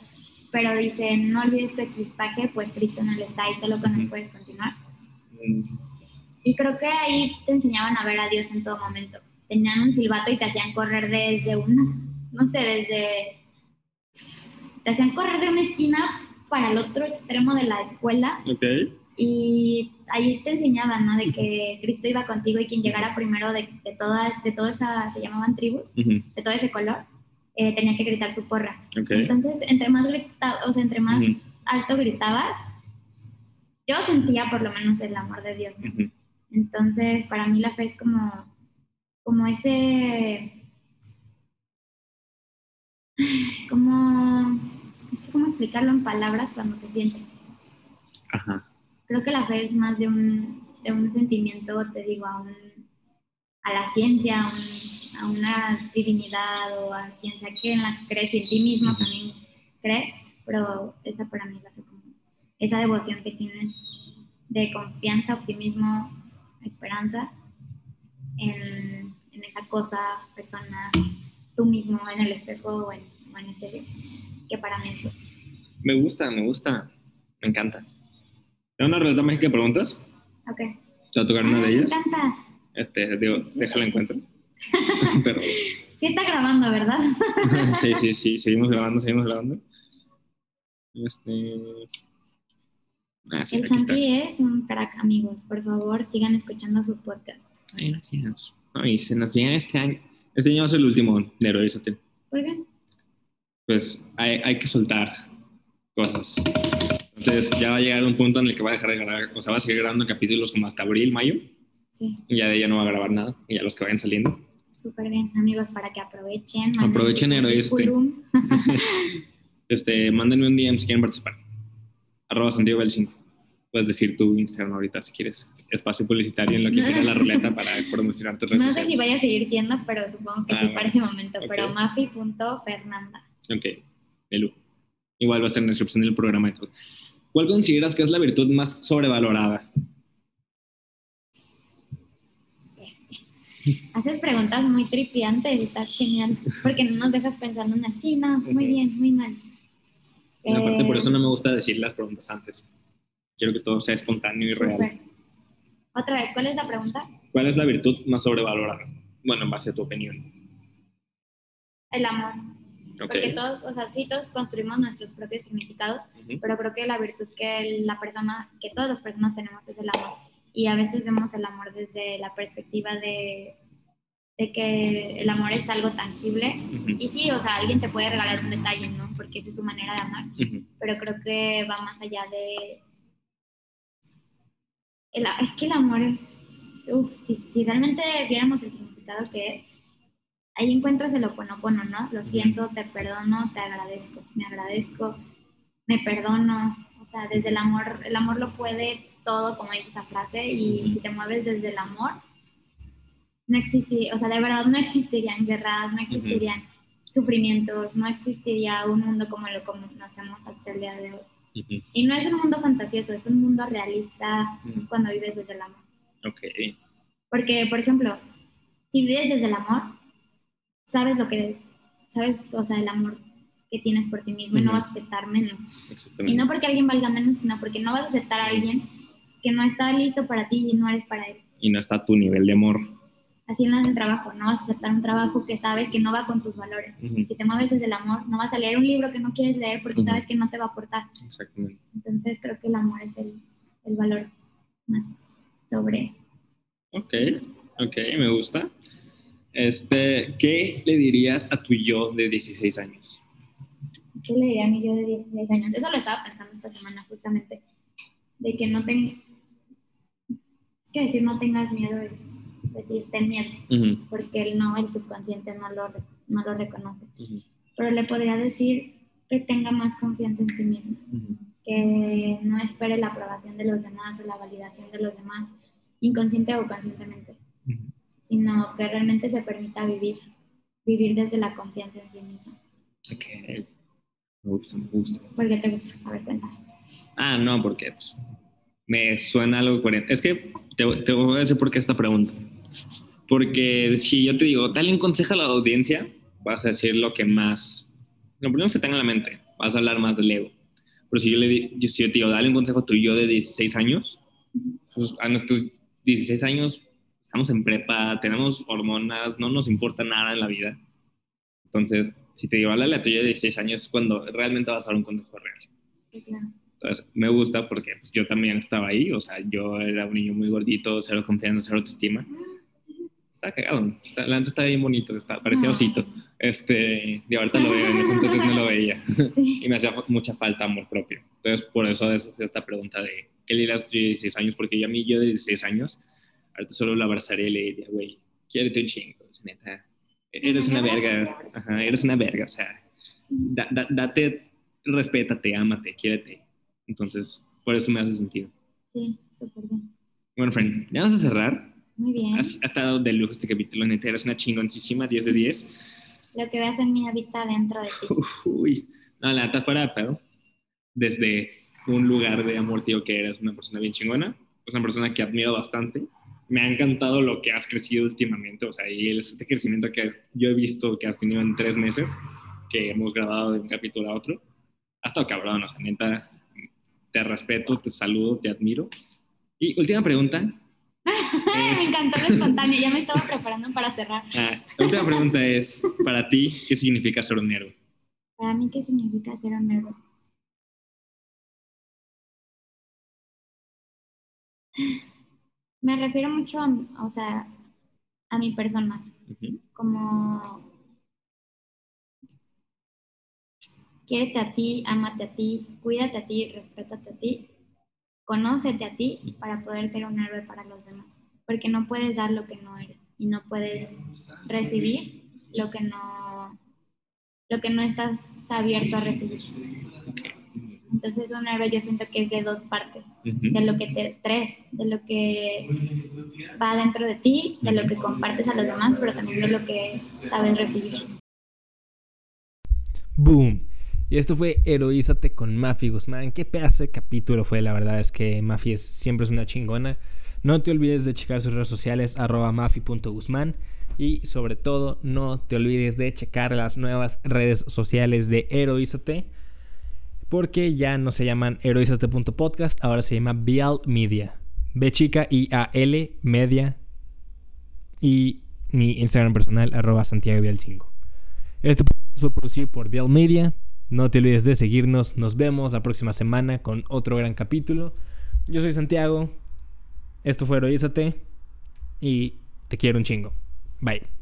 pero dice, no olvides tu equipaje, pues Cristo no le está y solo con él puedes continuar. Mm. Y creo que ahí te enseñaban a ver a Dios en todo momento. Tenían un silbato y te hacían correr desde una, no sé, desde... Te hacían correr de una esquina para el otro extremo de la escuela. Okay. Y ahí te enseñaban, ¿no? De que Cristo iba contigo y quien llegara primero de, de todas, de todas se llamaban tribus, de todo ese color, eh, tenía que gritar su porra. Entonces, entre más o sea, entre más alto gritabas, yo sentía por lo menos el amor de Dios. Entonces, para mí la fe es como, como ese, como, cómo explicarlo en palabras cuando se siente. Ajá creo que la fe es más de un, de un sentimiento, te digo, a, un, a la ciencia, a, una divinidad o a quien sea que en la que crees y en ti mismo también crees, pero esa para mí es la fe esa devoción que tienes de confianza, optimismo, esperanza en, en esa cosa, persona, tú mismo en el espejo o en, en ese Dios, que para mí es eso. Me gusta, me gusta, me encanta una ruleta mágica de preguntas? Ok. ¿Te va a tocar una de ellas? Me encanta. Este, digo, déjala encuentro. Pero... Sí está grabando, ¿verdad? sí, sí, sí, seguimos grabando, seguimos grabando. Este... Ah, sí, el Santi es un crack, amigos. Por favor, sigan escuchando su podcast. Ay, gracias. Ay, se nos viene este año. Este año ser el último de Heroízate. ¿Por qué? Pues hay, hay que soltar cosas. Entonces ya va a llegar un punto en el que va a dejar de grabar, o sea, va a seguir grabando capítulos como hasta abril, mayo. Sí. Y ya de ella no va a grabar nada, y ya los que vayan saliendo. Súper bien, amigos, para que aprovechen. Aprovechen este, este, mándenme un DM si quieren participar. Arroba Santiago Bel 5. Puedes decir tu Instagram ahorita si quieres. Espacio publicitario en lo que tiene la ruleta para promocionar tus redes No sé si vaya a seguir siendo, pero supongo que sí ah, para ese momento. Pero mafi.fernanda. Ok, Elu. Igual va a estar en la descripción del programa. De todo. ¿Cuál consideras que es la virtud más sobrevalorada? Haces preguntas muy tripiantes, estás genial, porque no nos dejas pensando en así, no, muy bien, muy mal. aparte, por eso no me gusta decir las preguntas antes. Quiero que todo sea espontáneo y real. Otra vez, ¿cuál es la pregunta? ¿Cuál es la virtud más sobrevalorada? Bueno, en base a tu opinión. El amor. Porque todos, o sea, sí, todos construimos nuestros propios significados, pero creo que la virtud que la persona, que todas las personas tenemos es el amor. Y a veces vemos el amor desde la perspectiva de, de que el amor es algo tangible. Y sí, o sea, alguien te puede regalar un detalle, ¿no? Porque esa es su manera de amar. Pero creo que va más allá de... es que el amor es... Uf, si, si realmente viéramos el significado que es, ahí encuentras el oponopono, ¿no? Lo siento, te perdono, te agradezco, me agradezco, me perdono. O sea, desde el amor, el amor lo puede todo, como dice esa frase, y si te mueves desde el amor, no existiría, o sea, de verdad no existirían guerras, no existirían sufrimientos, no existiría un mundo como lo conocemos hasta el día de hoy. Y no es un mundo fantasioso, es un mundo realista cuando vives desde el amor. Ok. Porque, por ejemplo, si vives desde el amor, sabes lo que, sabes, o sea, el amor que tienes por ti mismo y no vas a aceptar menos. Y no porque alguien valga menos, sino porque no vas a aceptar a alguien que no está listo para ti y no eres para él. Y no está a tu nivel de amor. Así no es el trabajo, no vas a aceptar un trabajo que sabes que no va con tus valores. Si te mueves desde el amor, no vas a leer un libro que no quieres leer porque sabes que no te va a aportar. Exactamente. Entonces creo que el amor es el, el valor más sobre. Ok, ok, me gusta. Este, ¿Qué le dirías a tu yo de 16 años? ¿Qué le diría a mi yo de 16 años? Eso lo estaba pensando esta semana justamente, de que no tengo, es que decir no tengas miedo es decir ten miedo, porque él no, el subconsciente no lo, no lo reconoce. Pero le podría decir que tenga más confianza en sí mismo, que no espere la aprobación de los demás o la validación de los demás, inconsciente o conscientemente, sino que realmente se permita vivir, vivir desde la confianza en sí mismo. Ok. Me gusta, me gusta. ¿Por qué te gusta? A ver, cuéntame. Ah, no, porque pues, me suena algo coherente. Es que te, te, voy a decir por qué esta pregunta. Porque si yo te digo, dale un consejo a la audiencia, vas a decir lo que más, lo primero que se tenga en la mente, vas a hablar más del ego. Pero si yo, le, si yo te digo, dale un consejo a tu yo de 16 años, pues a nuestros 16 años estamos en prepa, tenemos hormonas, no nos importa nada en la vida. Entonces, si te digo, háblale a tu yo de 16 años, es cuando realmente vas a dar un consejo real. Sí, claro. Entonces, me gusta porque pues, yo también estaba ahí, o sea, yo era un niño muy gordito, cero confianza, cero autoestima. Estaba cagado, está, la estaba bien bonito, está, parecía osito. Este, y ahorita lo veo, en ese entonces no lo veía. y me hacía mucha falta amor propio. Entonces, por eso es esta pregunta de, ¿qué le dirás a 16 años? Porque yo a mí, yo de 16 años, ahorita solo lo abrazaría y le diría, güey, quiérete un chingo, neta. Eres una verga, ajá, eres una verga, o sea, da, da, date, respétate, ámate, quiérete. Entonces, por eso me hace sentido. Sí, súper bien. Bueno, friend, ya vamos a cerrar. Muy bien. Has, ha estado de lujo este capítulo, neta, eres una chingoncísima, 10 de 10. Lo que veas en mí habita dentro de ti. Uy, no, la neta fuera de pedo. Desde un lugar de amor, tío, que eres una persona bien chingona, es una persona que admiro bastante. Me ha encantado lo que has crecido últimamente, o sea, y este crecimiento que yo he visto que has tenido en tres meses, que hemos grabado de un capítulo a otro. Ha estado cabrón, o sea, neta, te respeto, te saludo, te admiro. Y última pregunta. me encantó lo espontáneo, ya me estaba preparando para cerrar. Ah, la última pregunta es, para ti, ¿qué significa ser un héroe? Para mí, ¿qué significa ser un héroe? Me refiero mucho a, o sea, a mi persona, uh -huh. como quiérete a ti, ámate a ti, cuídate a ti, respétate a ti, conócete a ti para poder ser un héroe para los demás, porque no puedes dar lo que no eres y no puedes recibir lo que no lo que no estás abierto a recibir. Entonces un héroe yo siento que es de dos partes, uh -huh. de lo que te tres, de lo que va dentro de ti, de lo que compartes a los demás, pero también de lo que sabes recibir. Boom. Y esto fue Heroízate con Mafi Guzmán. Qué pedazo de capítulo fue, la verdad es que Mafi es, siempre es una chingona. No te olvides de checar sus redes sociales, arroba mafi.guzmán. Y sobre todo, no te olvides de checar las nuevas redes sociales de Heroízate. Porque ya no se llaman heroízate.podcast, ahora se llama Bial Media. B chica I A L Media. Y mi Instagram personal, arroba Santiago Bial 5. Este fue producido por Bial Media. No te olvides de seguirnos. Nos vemos la próxima semana con otro gran capítulo. Yo soy Santiago. Esto fue Heroízate. Y te quiero un chingo. Bye.